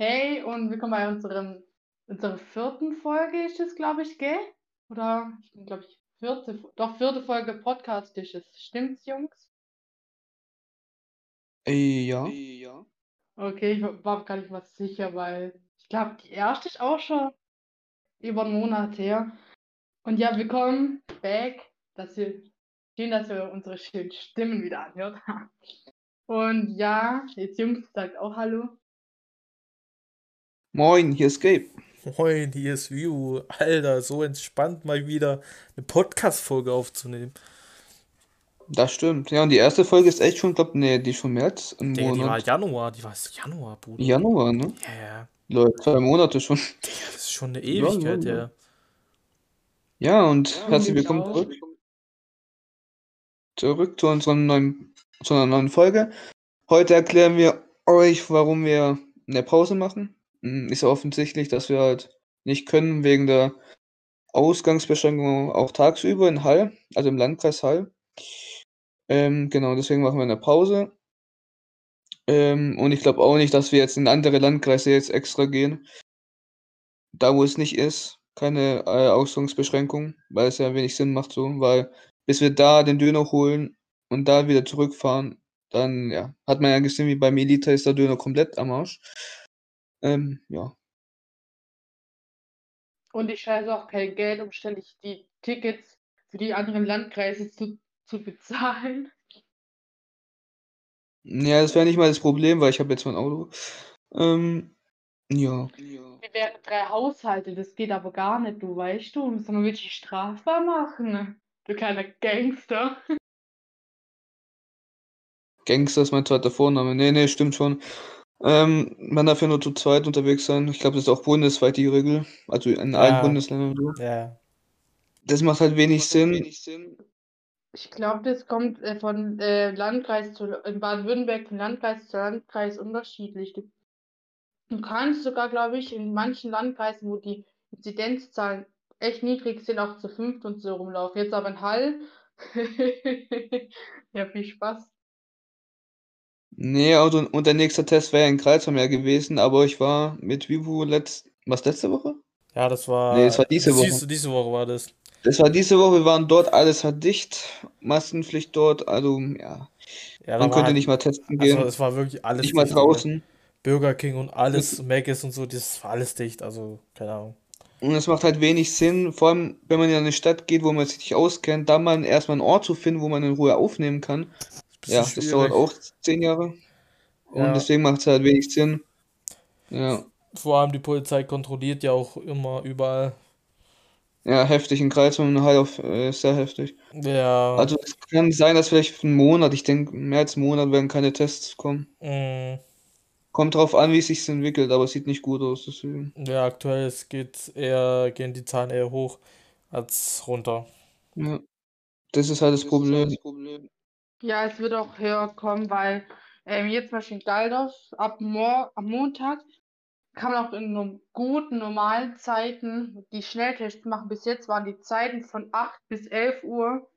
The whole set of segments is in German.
Hey und willkommen bei unserem, unserer vierten Folge ist es, glaube ich, gell? Oder, ich bin, glaube ich, vierte, doch, vierte Folge Podcast ist es. Stimmt's, Jungs? Äh, ja. Okay, ich war war gar nicht mal sicher, weil ich glaube, die erste ist auch schon über einen Monat her. Und ja, willkommen back, dass ihr, schön, dass ihr unsere schönen Stimmen wieder anhört. Und ja, jetzt Jungs sagt auch Hallo. Moin, hier ist Gabe. Moin, hier ist View. Alter, so entspannt mal wieder eine Podcast-Folge aufzunehmen. Das stimmt. Ja, und die erste Folge ist echt schon, glaub, nee, die ist schon März im Digga, die war Monat. Januar, die war Januar, Bruder. Januar, ne? Ja, ja. Leute, zwei Monate schon. Digga, das ist schon eine Ewigkeit, ja, ja. ja. Ja, und Ja, herzlich willkommen auch. zurück. Zurück zu unserer neuen, zu einer neuen Folge. Heute erklären wir euch, warum wir eine Pause machen. Hm, Ist offensichtlich, dass wir halt nicht können wegen der Ausgangsbeschränkung auch tagsüber in Hall, also im Landkreis Hall. Ähm, genau, deswegen machen wir eine Pause. Ähm, und ich glaube auch nicht, dass wir jetzt in andere Landkreise jetzt extra gehen. Da, wo es nicht ist, keine äh, Ausgangsbeschränkung, weil es ja wenig Sinn macht so, weil bis wir da den Döner holen und da wieder zurückfahren, dann ja, hat man ja gesehen, wie beim Elite ist der Döner komplett am Arsch. Ähm, ja. Und ich scheiße auch kein Geld, um ständig die Tickets für die anderen Landkreise zu, zu bezahlen. Ja, das wäre nicht mal das Problem, weil ich habe jetzt mein Auto. Ähm, ja. Wir wären drei Haushalte, das geht aber gar nicht, du weißt du. Müssen wir wirklich strafbar machen. Du kleiner Gangster. Gangster ist mein zweiter Vorname. Nee, nee, stimmt schon. Ähm, man darf ja nur zu zweit unterwegs sein. Ich glaube, das ist auch bundesweit die Regel. Also in allen Ja. Bundesländern so. Ja. Das macht halt wenig Sinn. Ich glaube, das kommt äh, von äh, Landkreis zu in Baden-Württemberg von Landkreis zu Landkreis unterschiedlich. Du, du kannst sogar, glaube ich, in manchen Landkreisen, wo die Inzidenzzahlen echt niedrig sind, auch zu fünft und so rumlaufen. Jetzt aber in Hall. Ja, viel Spaß. Nee, also, und der nächste Test wäre ja in Kreuzheim ja gewesen, aber ich war mit Vivo letzt, was letzte Woche? Ja, das war. Nee, das war diese Woche. Diese, diese Woche war das. Das war diese Woche, wir waren dort, alles hat dicht, Maskenpflicht dort, also ja, Ja, man war konnte halt- nicht mal testen Also, gehen, es war wirklich alles nicht mal draußen. Burger King und alles, Mc's und so, das war alles dicht. Also, keine Ahnung. Und es macht halt wenig Sinn, vor allem wenn man in eine Stadt geht, wo man sich nicht auskennt, da mal erstmal einen Ort zu finden, wo man in Ruhe aufnehmen kann. Ja, das schwierig. dauert auch zehn Jahre. Und Ja. deswegen macht es halt wenig Sinn. Ja, Vor allem die Polizei kontrolliert ja auch immer überall. ja, heftig in Kreuzheim und halt auf, äh, sehr heftig. Ja. Also es kann sein, dass vielleicht einen Monat, ich denke, mehr als einen Monat werden keine Tests kommen. mm, Kommt drauf an, wie es sich entwickelt, aber es sieht nicht gut aus, deswegen. ja, aktuell es geht eher, gehen die Zahlen eher hoch als runter. Ja. Das ist halt das Problem. Ja, es wird auch höher kommen, weil ähm, jetzt zum Beispiel in Daldorf ab Mor am Montag kann man auch in guten, normalen Zeiten die Schnelltests machen. Bis jetzt waren die Zeiten von 8 bis 11 Uhr.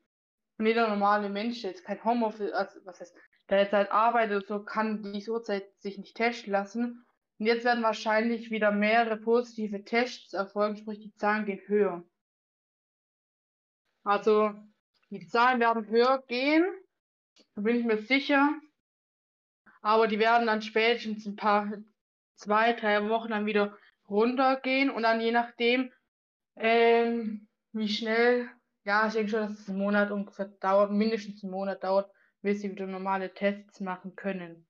Und jeder normale Mensch, der jetzt kein Homeoffice, also was heißt, der jetzt halt arbeitet so, kann diese Uhrzeit sich nicht testen lassen. Und jetzt werden wahrscheinlich wieder mehrere positive Tests erfolgen, sprich die Zahlen gehen höher. Also die Zahlen werden höher gehen. Da bin ich mir sicher. Aber die werden dann spätestens ein paar, zwei, drei Wochen dann wieder runtergehen und dann je nachdem, ähm, wie schnell, ja, ich denke schon, dass es einen Monat ungefähr dauert, mindestens einen Monat dauert, bis sie wieder normale Tests machen können.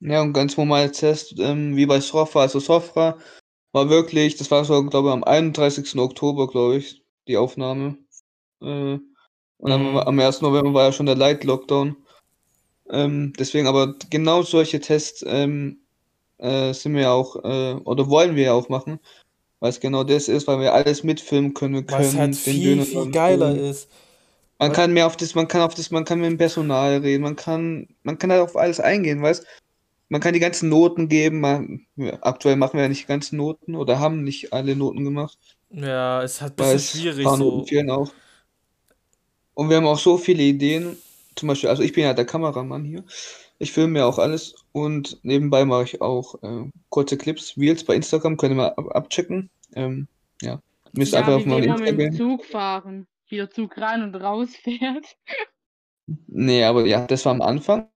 Ja, und ganz normale Test, ähm, wie bei Sofra. Also Sofra war wirklich, das war so, glaube ich, am 31. Oktober, glaube ich, die Aufnahme. Äh, und am, am 1. November war ja schon der Light Lockdown. Ähm, deswegen aber genau solche Tests ähm, äh, sind wir ja auch, äh, oder wollen wir ja auch machen, weil es genau das ist, weil wir alles mitfilmen können, wir Was können halt den viel, Döner viel geiler filmen. ist. Man Weil- kann mehr auf das, man kann auf das, man kann mit dem Personal reden, man kann, man kann halt auf alles eingehen, weißt? Man kann die ganzen Noten geben, man, aktuell machen wir ja nicht die ganzen Noten oder haben nicht alle Noten gemacht, Ja, ist halt ein bisschen es schwierig so. auch. Und wir haben auch so viele Ideen, zum Beispiel, also ich bin ja der Kameramann hier, Ich filme ja auch alles und nebenbei mache ich auch äh, kurze Clips, Reels bei Instagram, könnt ihr mal ab abchecken. Ähm, ja, müsst Ja, einfach auf meinem wir immer Insta mit dem. Zug fahren, wie der Zug rein und raus fährt. Nee, aber ja, das war am Anfang.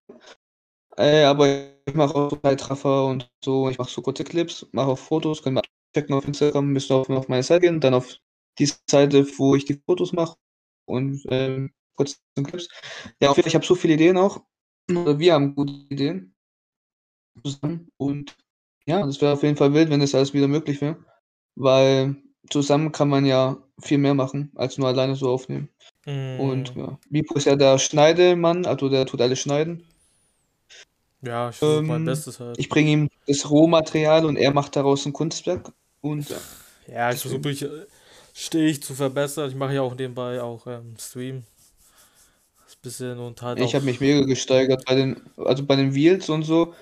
Äh, aber ich mache auch Zeitraffer und so. Ich mache so kurze Clips, mache auch Fotos, könnt ihr mal checken auf Instagram, müsst ihr auf, auf meine Seite gehen, dann auf die Seite, wo ich die Fotos mache und ähm, kurze Clips. Ja, auf jeden Fall, ich habe so viele Ideen auch. Oder wir haben gute Ideen zusammen. Und ja, das wäre auf jeden Fall wild, wenn das alles wieder möglich wäre. Weil zusammen kann man ja viel mehr machen, als nur alleine so aufnehmen. Und Mm, ja, Mipo ist ja der Schneidemann, also der tut alles schneiden. ja, ich versuche mein Ähm, Bestes halt. ich bringe ihm das Rohmaterial und er macht daraus ein Kunstwerk. Und ja, Ja, ich versuche deswegen. Äh, stetig zu verbessern. Ich mache ja auch nebenbei auch ähm, Stream. Das bisschen und halt Ich habe mich mega gesteigert bei den, also bei den Wheels und so.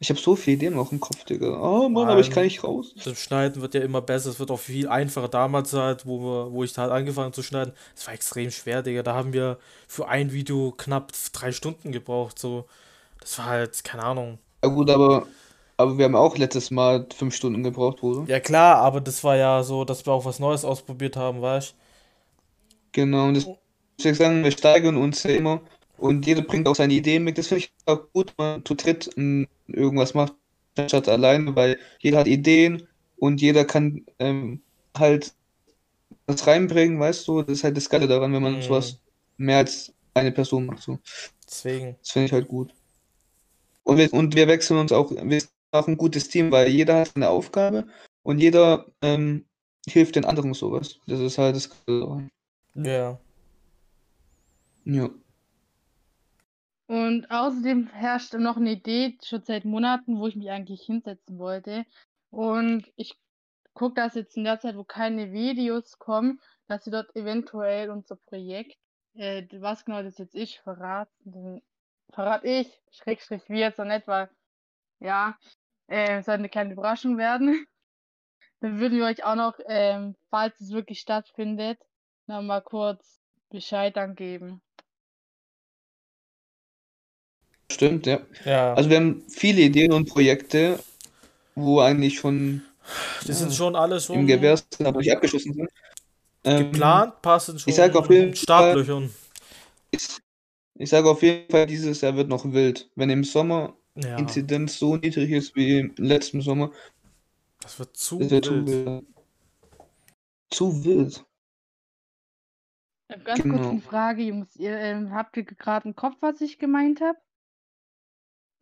Ich habe so viele Ideen noch im Kopf, Digga. Oh Mann, aber ich kann nicht raus. das Schneiden wird ja immer besser. Es wird auch viel einfacher. Damals halt, wo wir, wo ich halt angefangen zu schneiden, es war extrem schwer, Digga. Da haben wir für ein Video knapp drei Stunden gebraucht. So, das war halt, keine Ahnung. Ja gut, aber, aber wir haben auch letztes Mal fünf Stunden gebraucht, Bruder. Ja klar, aber das war ja so, dass wir auch was Neues ausprobiert haben, weißt Genau, und das deswegen sagen, wir steigern uns ja immer und jeder bringt auch seine Ideen mit. Das finde ich auch gut, wenn man zu dritt irgendwas macht, statt alleine, weil jeder hat Ideen und jeder kann ähm, halt was reinbringen, weißt du? Das ist halt das Geile daran, wenn man Mm, sowas mehr als eine Person macht. So. deswegen. Das finde ich halt gut. Und wir, und wir wechseln uns auch, wir auch ein gutes Team, weil jeder hat eine Aufgabe und jeder ähm, hilft den anderen sowas. Das ist halt das. Ja. Ja. Und außerdem herrscht noch eine Idee schon seit Monaten, wo ich mich eigentlich hinsetzen wollte. Und ich gucke, dass jetzt in der Zeit, wo keine Videos kommen, dass wir dort eventuell unser Projekt, äh, was genau das jetzt ist, verraten. Verrate ich, Schrägstrich wir jetzt noch nicht, weil, ja, äh, soll eine kleine Überraschung werden. Dann würden wir euch auch noch, ähm, falls es wirklich stattfindet, noch mal kurz Bescheid dann geben. Stimmt, ja. Ja. Also wir haben viele Ideen und Projekte, wo eigentlich schon Die sind ja, schon alle im schon Gewehr sind, aber nicht abgeschlossen sind. Ähm, geplant, ein paar sind ich sage auf schon jeden Fall, Startlöchern. ich, ich sage auf jeden Fall, dieses Jahr wird noch wild. Wenn im Sommer Ja, Inzidenz so niedrig ist wie im letzten Sommer, das wird das zu wird zu wild. Zu wild. Ganz kurz eine Genau. Frage, Jungs. Ihr, ähm, habt ihr gerade im Kopf, was ich gemeint habe?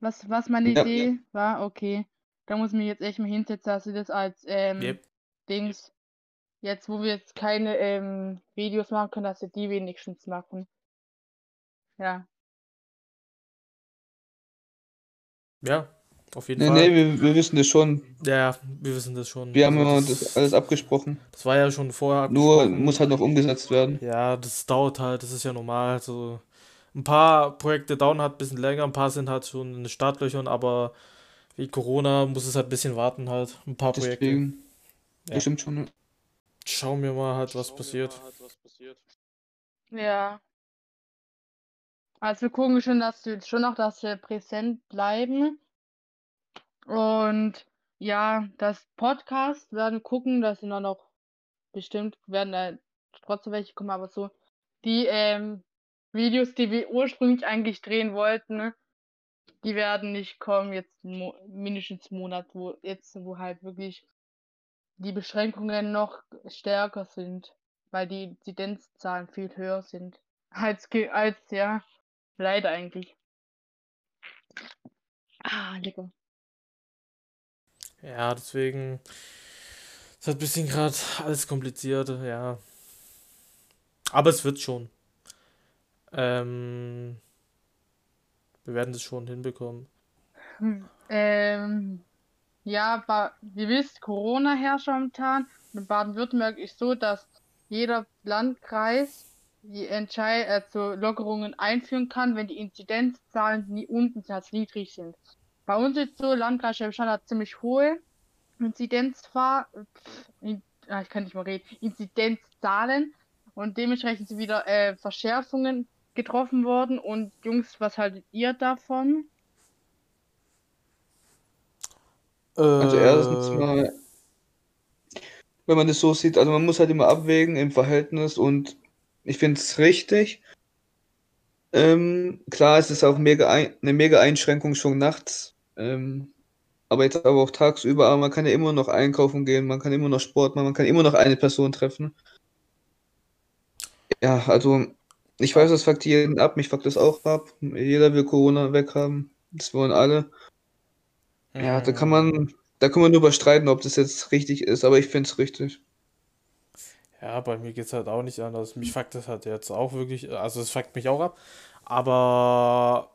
Was, was meine Ja, Idee war? Okay. Da muss ich mich jetzt echt mal hinsetzen, dass wir das als ähm, Yep. Dings, jetzt wo wir jetzt keine ähm, Videos machen können, dass wir die wenigstens machen. Ja. Ja, auf jeden Nee, Fall. nee, wir, wir wissen das schon. Ja, wir wissen das schon. Wir haben Also immer das das, alles abgesprochen. das war ja schon vorher Nur abgesprochen. muss halt noch umgesetzt werden. Ja, das dauert halt, das ist ja normal. Also ein paar Projekte dauern halt ein bisschen länger, ein paar sind halt schon in den Startlöchern, aber wie Corona muss es halt ein bisschen warten halt. Ein paar Projekte. Deswegen, Ja. bestimmt schon. ja. Schauen wir mal halt, was passiert. Ja. Also wir gucken schon, dass wir schon noch, dass wir präsent bleiben. Und ja, das Podcast werden gucken, dass auch noch bestimmt werden da trotzdem welche kommen, aber so die ähm, Videos, die wir ursprünglich eigentlich drehen wollten, die werden nicht kommen jetzt mindestens Monat, wo jetzt, wo halt wirklich die Beschränkungen noch stärker sind, weil die Inzidenzzahlen viel höher sind als als ja, leider eigentlich. Ah, lecker. Ja, deswegen ist halt ein bisschen gerade alles kompliziert, ja. Aber es wird schon. Ähm, wir werden das schon hinbekommen. Hm, ähm, ja, wie wisst, Corona herrscht momentan. In Baden-Württemberg ist so, dass jeder Landkreis die Entschei also Lockerungen einführen kann, wenn die Inzidenzzahlen nie unten als niedrig sind. Bei uns ist so, Landkreis Schwäbisch hat ziemlich hohe Inzidenzfahr, in, ah, ich kann nicht mal reden, Inzidenzzahlen und dementsprechend sind wieder äh, Verschärfungen getroffen worden und Jungs, was haltet ihr davon? Also erstens Äh, mal, wenn man das so sieht, also man muss halt immer abwägen im Verhältnis und ich finde es richtig. Ähm, klar, es ist auch mega ein, eine mega Einschränkung schon nachts. Ähm, aber jetzt aber auch tagsüber, aber man kann ja immer noch einkaufen gehen, man kann immer noch Sport machen, man kann immer noch eine Person treffen. Ja, also ich weiß, das fuckt jeden ab, mich fuckt das auch ab. Jeder will Corona weghaben. Das wollen alle. Ja, da kann mm, man, da kann man drüber streiten, ob das jetzt richtig ist, aber ich finde es richtig. Ja, bei mir geht's halt auch nicht anders. Mich fuckt das halt jetzt auch wirklich, also es fuckt mich auch ab. Aber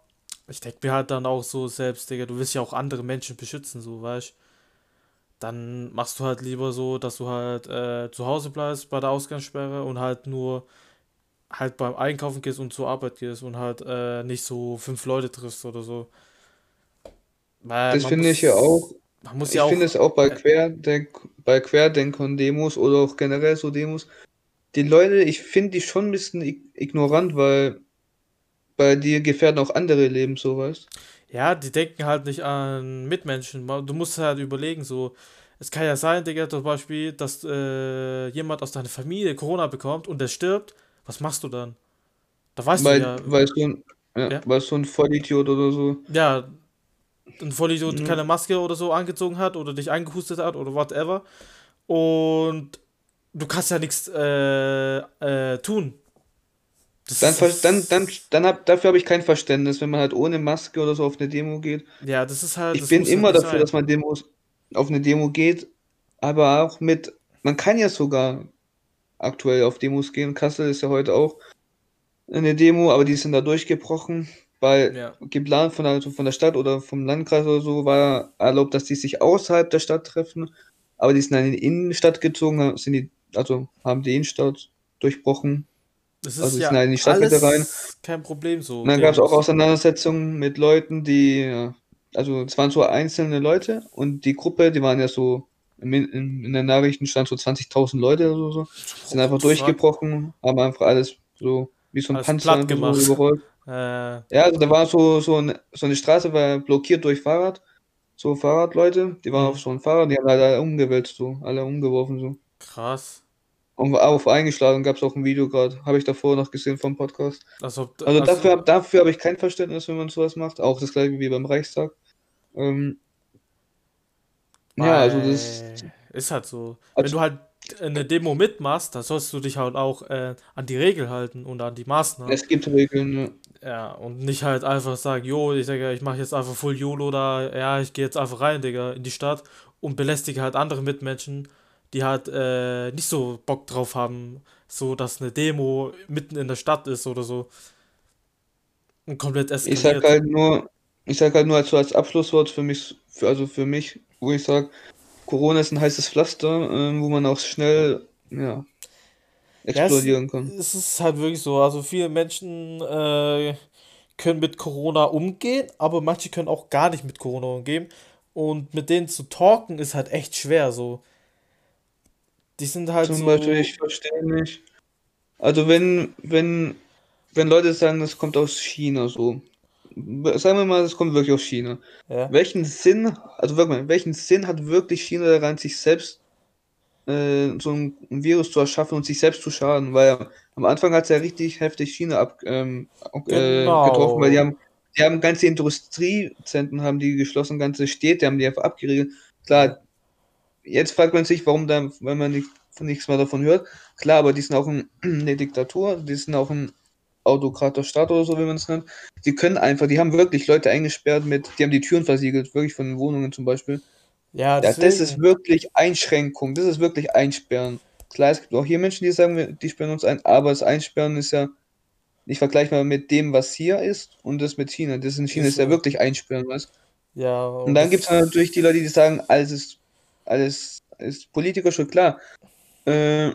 ich denke mir halt dann auch so selbst, Digga, du willst ja auch andere Menschen beschützen, so, weißt Dann machst du halt lieber so, dass du halt äh, zu Hause bleibst bei der Ausgangssperre und halt nur halt beim Einkaufen gehst und zur Arbeit gehst und halt äh, nicht so fünf Leute triffst oder so. Weil Das finde ich ja auch. Man muss ja Ich finde auch, es auch bei äh, Querdenk, bei Querdenkern-Demos oder auch generell so Demos. Die Leute, ich finde die schon ein bisschen ig- ignorant, weil bei dir gefährden auch andere Leben, so weißt. ja, die denken halt nicht an Mitmenschen. Du musst halt überlegen, so, es kann ja sein, Digga, zum Beispiel, dass äh, jemand aus deiner Familie Corona bekommt und der stirbt. Was machst du dann? Da weißt du Weil, ja, weil so ein, ja, ja, weil so ein Vollidiot oder so. ja, ein Vollidiot Mhm. keine Maske oder so angezogen hat oder dich eingehustet hat oder whatever. Und du kannst ja nichts äh, äh, tun. Das Dann, ist, dann, dann, dann hab, dafür habe ich kein Verständnis, wenn man halt ohne Maske oder so auf eine Demo geht. ja, das ist halt, Ich bin immer dafür, dass sein. man Demos auf eine Demo geht, aber auch mit, man kann ja sogar aktuell auf Demos gehen. Kassel ist ja heute auch eine Demo, aber die sind da durchgebrochen, weil Ja. geplant von der, also von der Stadt oder vom Landkreis oder so war erlaubt, dass die sich außerhalb der Stadt treffen, aber die sind dann in die Innenstadt gezogen, sind die, also haben die Innenstadt durchbrochen, Das also ist die sind halt ja in die Stadtmitte rein. alles kein Problem, so Und dann gab es auch. Auseinandersetzungen mit Leuten, die, ja, also es waren so einzelne Leute und die Gruppe, die waren ja so, in, in, in den Nachrichten stand so 20.000 Leute oder so, sind einfach durchgebrochen, haben einfach alles so wie so ein Alles Panzer so überrollt. Äh, Ja, also da war so, so, eine, so eine Straße war blockiert durch Fahrrad, so Fahrradleute, die waren auf mhm. so einem Fahrrad, die haben alle umgewälzt, so, alle umgeworfen, so. Krass. Und auf eingeschlagen gab es auch ein Video gerade, habe ich davor noch gesehen vom Podcast. Also, Also dafür, also, dafür habe ich kein Verständnis, wenn man sowas macht. Auch das gleiche wie beim Reichstag. Ähm, ja, also das. ist halt so. Wenn Also, du halt eine Demo mitmachst, dann sollst du dich halt auch äh, an die Regel halten und an die Maßnahmen. es gibt Regeln. Ja, und nicht halt einfach sagen, jo, ich sage, ich mache jetzt einfach Full YOLO da, ja, ich gehe jetzt einfach rein, Digga, in die Stadt und belästige halt andere Mitmenschen, die halt äh, nicht so Bock drauf haben, so dass eine Demo mitten in der Stadt ist oder so und komplett Ich sag eskaliert. halt nur, ich sag halt nur als, so als Abschlusswort für mich, für, also für mich, wo ich sage, Corona ist ein heißes Pflaster, ähm, wo man auch schnell, ja, Ja, es, explodieren kann. es ist halt wirklich so, also viele Menschen äh, können mit Corona umgehen, aber manche können auch gar nicht mit Corona umgehen und mit denen zu talken ist halt echt schwer, so. Die sind halt Zum Beispiel, ich so, verstehe nicht. Also wenn, wenn, wenn Leute sagen, das kommt aus China so, sagen wir mal, das kommt wirklich aus China. ja. Welchen Sinn, also wirklich welchen Sinn hat wirklich China daran, sich selbst äh, so ein, Virus zu erschaffen und sich selbst zu schaden? Weil am Anfang hat es ja richtig heftig China ab, ähm, äh, getroffen, weil die Genau. haben, die haben ganze Industriezentren haben die geschlossen, ganze Städte haben die einfach abgeriegelt. Klar, jetzt fragt man sich, warum da, wenn man nicht, nichts mehr davon hört. Klar, aber die sind auch ein, eine Diktatur, die sind auch ein autokrater Staat oder so, wie man es nennt. Die können einfach, die haben wirklich Leute eingesperrt mit, die haben die Türen versiegelt, wirklich von den Wohnungen zum Beispiel. Ja, Ja, das ist deswegen. wirklich Einschränkung, das ist wirklich Einsperren. Klar, es gibt auch hier Menschen, die sagen, die sperren uns ein, aber das Einsperren ist ja nicht vergleichbar mit dem, was hier ist und das mit China. Das in China Ist ist ja wirklich Einsperren, weißt Ja, Und und dann gibt es das. natürlich die Leute, die sagen, alles ist, alles ist Politiker schon klar. Äh,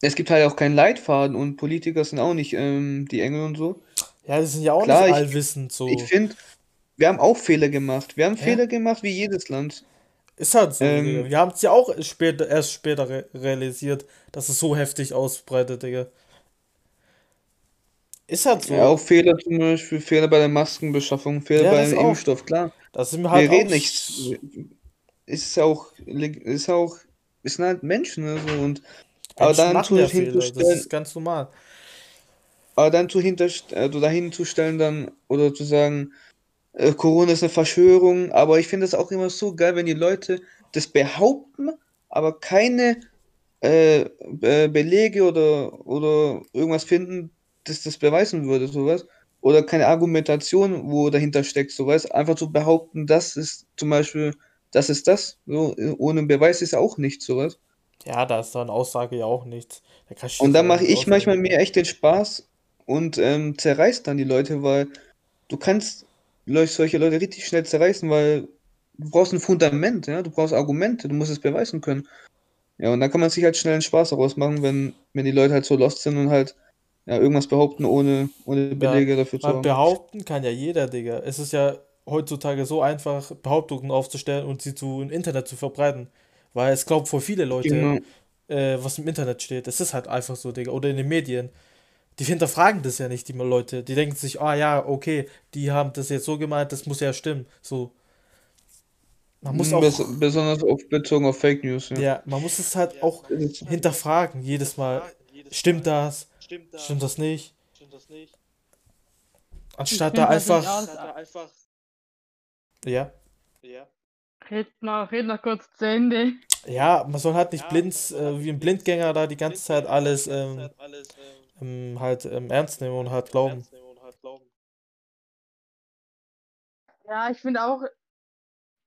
es gibt halt auch keinen Leitfaden und Politiker sind auch nicht ähm, die Engel und so. Ja, die sind ja auch Klar, nicht ich, allwissend, ich so. finde, wir haben auch Fehler gemacht. Wir haben Ja, Fehler gemacht wie jedes Land. ist halt so. Ähm, Wir haben es ja auch später, erst später re realisiert, dass es so heftig ausbreitet, Digga. Ist halt ja, auch so. Fehler zum Beispiel, Fehler bei der Maskenbeschaffung, Fehler Ja, bei das dem. Impfstoff, klar. Da sind wir Wir halt auch. reden nicht, ist auch, ist auch, ist halt Menschen, ne, so, und, aber dann zu ja das ist ganz normal. aber dann zu hinterst also dahin zu stellen dann oder zu sagen, äh, Corona ist eine Verschwörung, aber ich finde das auch immer so geil, wenn die Leute das behaupten, aber keine äh, Be Belege oder, oder irgendwas finden, das das beweisen würde, sowas. Oder keine Argumentation, wo dahinter steckt, sowas. Einfach zu behaupten, das ist zum Beispiel, das ist das. So, ohne Beweis ist auch nichts, sowas. Ja, da ist dann Aussage ja auch nichts. Da Und dann ja mache ich manchmal mir echt den Spaß und ähm, zerreiß dann die Leute, weil du kannst Leu- solche Leute richtig schnell zerreißen, weil du brauchst ein Fundament, ja, du brauchst Argumente, du musst es beweisen können. Ja, und dann kann man sich halt schnell einen Spaß daraus machen, wenn, wenn die Leute halt so lost sind und halt ja, irgendwas behaupten, ohne, ohne Ja, Belege dafür zu haben. behaupten kann ja jeder, Digga. Es ist ja heutzutage so einfach, Behauptungen aufzustellen und sie zu, im Internet zu verbreiten. Weil es glaubt voll viele Leute, Genau. äh, was im Internet steht. Es ist halt einfach so, Digga. Oder in den Medien. Die hinterfragen das ja nicht, die Leute. Die denken sich, ah ja, okay, die haben das jetzt so gemeint, das muss ja stimmen. So. Man muss Bes auch, besonders auf, bezogen auf Fake News, ja. ja, man muss es halt auch Das ist, hinterfragen, jedes Mal. Stimmt das? Stimmt das nicht? Ich Anstatt da natürlich einfach, auch, ja. red noch, red noch kurz zu Ende. Ja, man soll halt nicht blind, äh, wie ein Blindgänger da die ganze Zeit alles ähm, ähm, halt ähm, ernst nehmen und halt glauben. Ja, ich finde auch,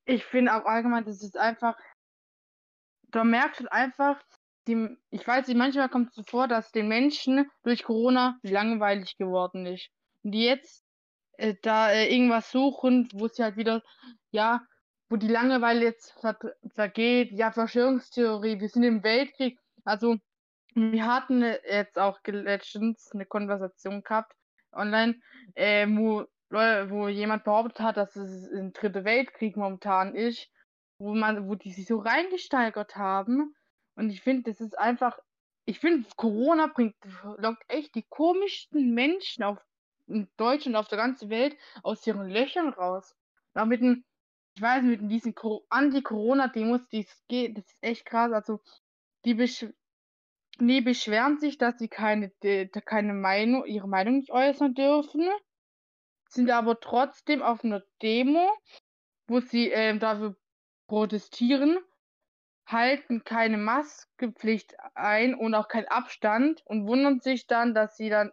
ich finde auch allgemein, das ist einfach, da merkst du einfach, die, ich weiß nicht, manchmal kommt es so vor, dass den Menschen durch Corona langweilig geworden ist. Und die jetzt äh, da äh, irgendwas suchen, wo sie halt wieder, ja, wo die Langeweile jetzt ver vergeht, ja, Verschwörungstheorie, wir sind im Weltkrieg. Also, wir hatten jetzt auch letztens eine Konversation gehabt online, äh, wo, wo jemand behauptet hat, dass es ein dritter Weltkrieg momentan ist, wo man, wo die sich so reingesteigert haben. Und ich finde, das ist einfach, ich finde, Corona bringt, lockt echt die komischsten Menschen auf in Deutschland, auf der ganzen Welt aus ihren Löchern raus. Auch mit ich weiß mit diesen Co- Anti-Corona-Demos, die es geht, das ist echt krass. Also, die, die beschweren sich, dass sie keine, keine Meinung, ihre Meinung nicht äußern dürfen, sind aber trotzdem auf einer Demo, wo sie ähm, dafür protestieren, halten keine Maskenpflicht ein und auch keinen Abstand und wundern sich dann, dass sie dann,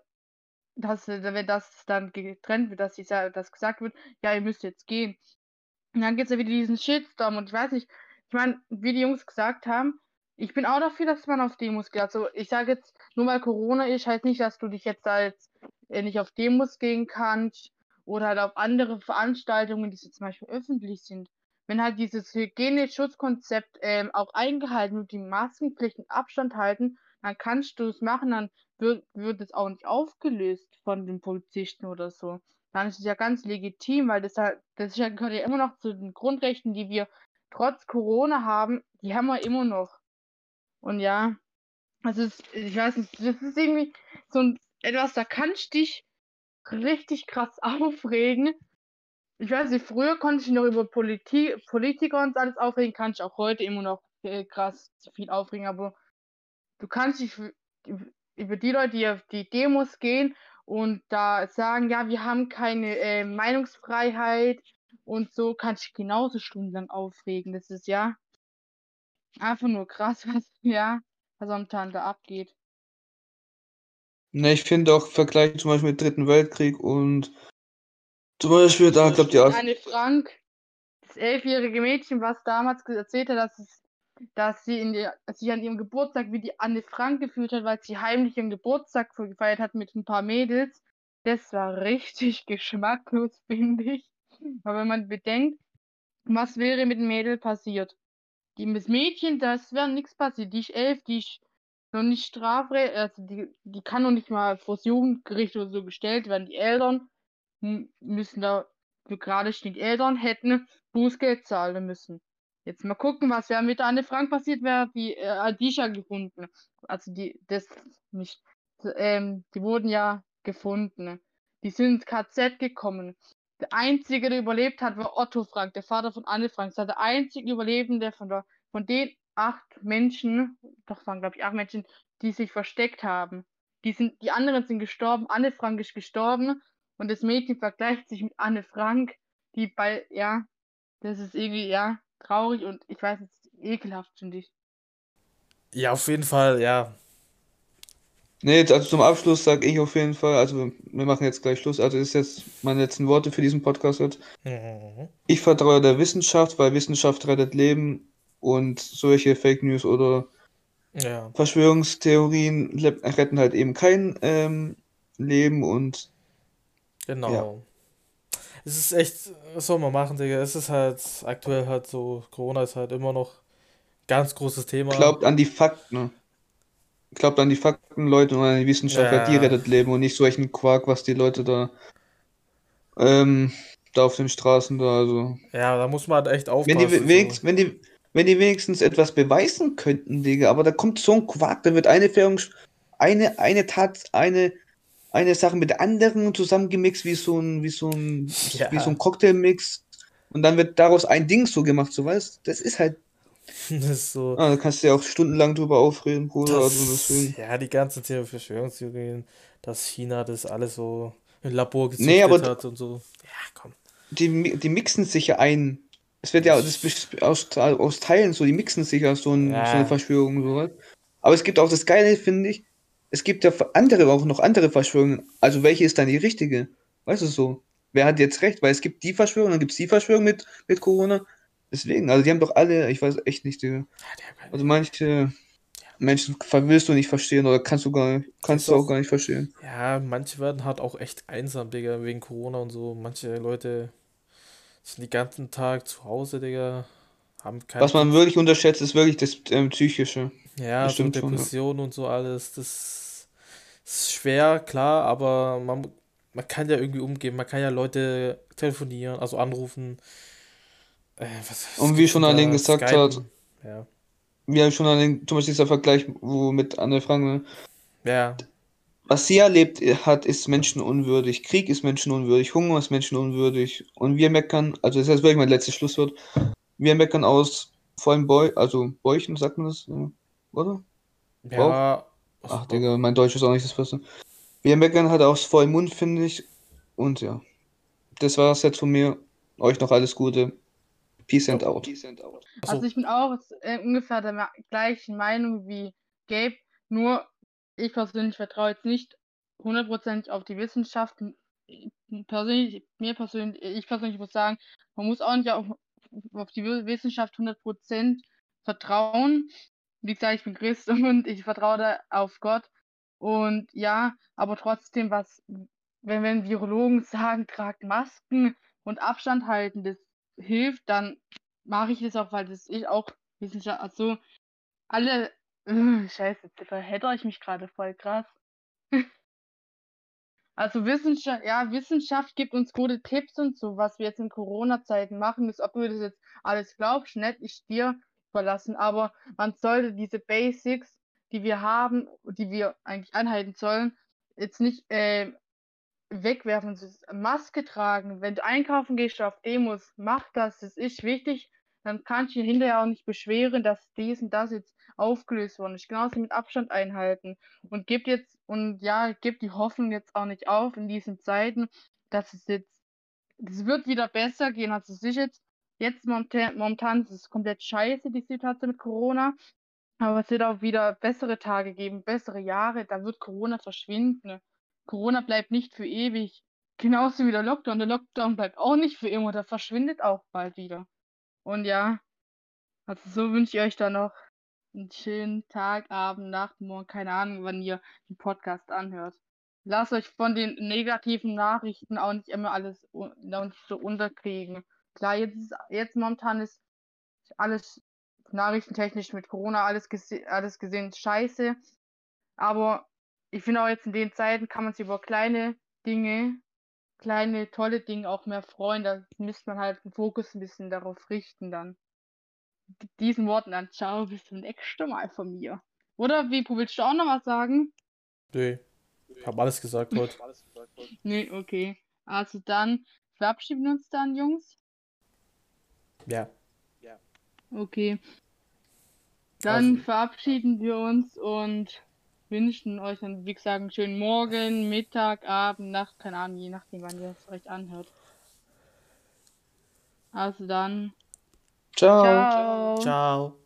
dass, äh, wenn das dann getrennt wird, dass sie dass gesagt wird, ja, ihr müsst jetzt gehen. Und dann gibt es ja wieder diesen Shitstorm und ich weiß nicht, ich meine, wie die Jungs gesagt haben, ich bin auch dafür, dass man auf Demos geht. Also ich sage jetzt, nur weil Corona ist, heißt nicht, dass du dich jetzt jetzt äh, nicht auf Demos gehen kannst oder halt auf andere Veranstaltungen, die zum Beispiel öffentlich sind. Wenn halt dieses Hygieneschutzkonzept ähm, auch eingehalten wird, die Maskenpflicht Abstand halten, dann kannst du es machen, dann wird, wird es auch nicht aufgelöst von den Polizisten oder so. Dann ist es ja ganz legitim, weil das halt, das gehört ja immer noch zu den Grundrechten, die wir trotz Corona haben, die haben wir immer noch. Und ja, also ich weiß nicht, das ist irgendwie so ein, etwas, da kannst du dich richtig krass aufregen. Ich weiß nicht, früher konnte ich noch über Politi Politiker und alles aufregen, kann ich auch heute immer noch äh, krass viel aufregen, aber du kannst dich über die Leute, die auf die Demos gehen und da sagen, ja, wir haben keine äh, Meinungsfreiheit und so, kannst dich genauso stundenlang aufregen. Das ist ja einfach nur krass, was, ja, was momentan da abgeht. Ne, ich finde auch Vergleich zum Beispiel mit Dritten Weltkrieg und zum Beispiel, da glaubt ihr auch, Anne Frank, das elfjährige Mädchen, was damals erzählt hat, dass, es, dass sie in der, sich an ihrem Geburtstag wie die Anne Frank gefühlt hat, weil sie heimlich ihren Geburtstag gefeiert hat mit ein paar Mädels. Das war richtig geschmacklos, finde ich. Aber wenn man bedenkt, was wäre mit dem Mädel passiert? Die, das Mädchen, das wäre nichts passiert. Die ist elf, die ist noch nicht strafrecht, also die, die kann noch nicht mal vors Jugendgericht oder so gestellt werden. Die Eltern müssen da, gerade die Eltern hätten Bußgeld zahlen müssen. Jetzt mal gucken, was wäre mit Anne Frank passiert, wäre die äh, Adisha gefunden. Also die, das nicht, ähm, die wurden ja gefunden. Die sind ins KZ gekommen. Der einzige, der überlebt hat, war Otto Frank, der Vater von Anne Frank. Das war der einzige Überlebende von, der, von den acht Menschen, doch waren glaube ich acht Menschen, die sich versteckt haben. Die, sind, die anderen sind gestorben, Anne Frank ist gestorben und das Mädchen vergleicht sich mit Anne Frank, die bei, ja, das ist irgendwie, ja, traurig und ich weiß nicht, ekelhaft, finde ich. Ja, auf jeden Fall, ja. Nee, jetzt also zum Abschluss sage ich auf jeden Fall, also wir machen jetzt gleich Schluss, also das ist jetzt meine letzten Worte für diesen Podcast jetzt. Mhm. Ich vertraue der Wissenschaft, weil Wissenschaft rettet Leben und solche Fake News oder Ja. Verschwörungstheorien retten halt eben kein ähm, Leben und Genau. Es ist echt, was soll man machen, Digga? Es ist halt aktuell halt so, Corona ist halt immer noch ganz großes Thema. glaubt an die Fakten. Glaubt an die Fakten, Leute, und an die Wissenschaft, weil die Ja. rettet Leben und nicht solchen Quark, was die Leute da ähm, da auf den Straßen da, also. Ja, da muss man halt echt Wenn die, aufpassen. wenigstens, so. wenn die, wenn die wenigstens etwas beweisen könnten, Digga, aber da kommt so ein Quark, da wird eine Fährung, eine, eine Tat, eine, eine Sache mit der anderen zusammengemixt, wie so ein, wie so ein, Ja. wie so ein Cocktailmix. Und dann wird daraus ein Ding so gemacht, so weißt Das ist halt, ist so. ah, da kannst du ja auch stundenlang drüber aufreden, Bruder, Das, also deswegen. ja, die ganzen Theor- Verschwörungstheorien, dass China das alles so im Labor gezüchtet Nee, aber- hat und so. Ja, komm. Die, die mixen sich ja ein. Es wird ja das aus, aus Teilen so, die mixen sich ja so, ein, Ja. so eine Verschwörung so was. Aber es gibt auch das Geile, finde ich, es gibt ja andere, auch noch andere Verschwörungen. Also welche ist dann die richtige? Weißt du so? Wer hat jetzt recht? Weil es gibt die Verschwörung, dann gibt es die Verschwörung mit, mit Corona. Deswegen, also die haben doch alle, ich weiß echt nicht, die Also manche Menschen willst du nicht verstehen oder kannst du gar kannst ist du auch gar nicht verstehen. Ja, manche werden halt auch echt einsam, Digga, wegen Corona und so. Manche Leute sind den ganzen Tag zu Hause, Digga, haben keine. Was man wirklich unterschätzt, ist wirklich das ähm, Psychische. Ja, das so schon, ja. Depressionen und so alles, das ist schwer, klar, aber man, man kann ja irgendwie umgehen. Man kann ja Leute telefonieren, also anrufen. Äh, was, Und wie schon da? gesagt Skypen. hat, Ja. Wir haben schon an den, zum Beispiel dieser Vergleich, wo mit Anne Frank, ne? Ja, Was sie erlebt hat, ist menschenunwürdig. Krieg ist menschenunwürdig. Hunger ist menschenunwürdig. Und wir meckern, also das ist wirklich mein letztes Schlusswort. Wir meckern aus vollen Bäu also Bäuchen, sagt man das? Oder? ja. Ach, Digga, mein Deutsch ist auch nicht das Beste. Wir meckern halt aus vollem Mund, finde ich. Und ja. Das war's jetzt von mir. Euch noch alles Gute. Peace and out. Achso, Also ich bin auch äh, ungefähr der gleichen Meinung wie Gabe, nur ich persönlich vertraue jetzt nicht hundertprozentig auf die Wissenschaft. Persönlich, mir persönlich, ich persönlich muss sagen, man muss auch nicht auf, auf die Wi- Wissenschaft 100% vertrauen. Wie gesagt, ich bin Christ und ich vertraue da auf Gott. Und ja, aber trotzdem, was, wenn, wenn Virologen sagen, tragt Masken und Abstand halten, das hilft, dann mache ich das auch, weil das ich auch Wissenschaft, also alle, äh, scheiße, verhedder ich mich gerade voll krass. Also Wissenschaft, ja, Wissenschaft gibt uns gute Tipps und so, was wir jetzt in Corona-Zeiten machen, ist, ob du das jetzt alles glaubst, nicht, ich dir überlassen, aber man sollte diese Basics, die wir haben, die wir eigentlich anhalten sollen, jetzt nicht äh, wegwerfen. Maske tragen, wenn du einkaufen gehst auf Demos, mach das, das ist wichtig. Dann kannst du dich hinterher auch nicht beschweren, dass dies und das jetzt aufgelöst worden ist. Genauso mit Abstand einhalten. Und gibt jetzt, und ja, gibt die Hoffnung jetzt auch nicht auf in diesen Zeiten, dass es jetzt, es wird wieder besser gehen. Also es ist jetzt, jetzt momentan, momentan ist es komplett scheiße, die Situation mit Corona. Aber es wird auch wieder bessere Tage geben, bessere Jahre. Da wird Corona verschwinden. Corona bleibt nicht für ewig. Genauso wie der Lockdown. Der Lockdown bleibt auch nicht für immer. Der verschwindet auch bald wieder. Und ja, also so wünsche ich euch dann noch einen schönen Tag, Abend, Nacht, Morgen, keine Ahnung, wann ihr den Podcast anhört. Lasst euch von den negativen Nachrichten auch nicht immer alles so unterkriegen. Klar, jetzt, ist, jetzt momentan ist alles nachrichtentechnisch mit Corona alles, gese alles gesehen scheiße. Aber ich finde auch jetzt in den Zeiten kann man sich über kleine Dinge, kleine tolle Dinge auch mehr freuen. Da müsste man halt den Fokus ein bisschen darauf richten dann. Mit diesen Worten dann ciao, bis zum nächsten Mal von mir. Oder wie, willst du auch noch was sagen? nee. Ich hab alles gesagt heute. Nee, okay. Also dann verabschieden uns dann, Jungs. Ja. Okay. Dann Also- verabschieden wir uns und wünschen euch dann, wie gesagt, einen schönen Morgen, Mittag, Abend, Nacht, keine Ahnung, je nachdem, wann ihr es euch anhört. Also dann, Ciao. ciao. Ciao.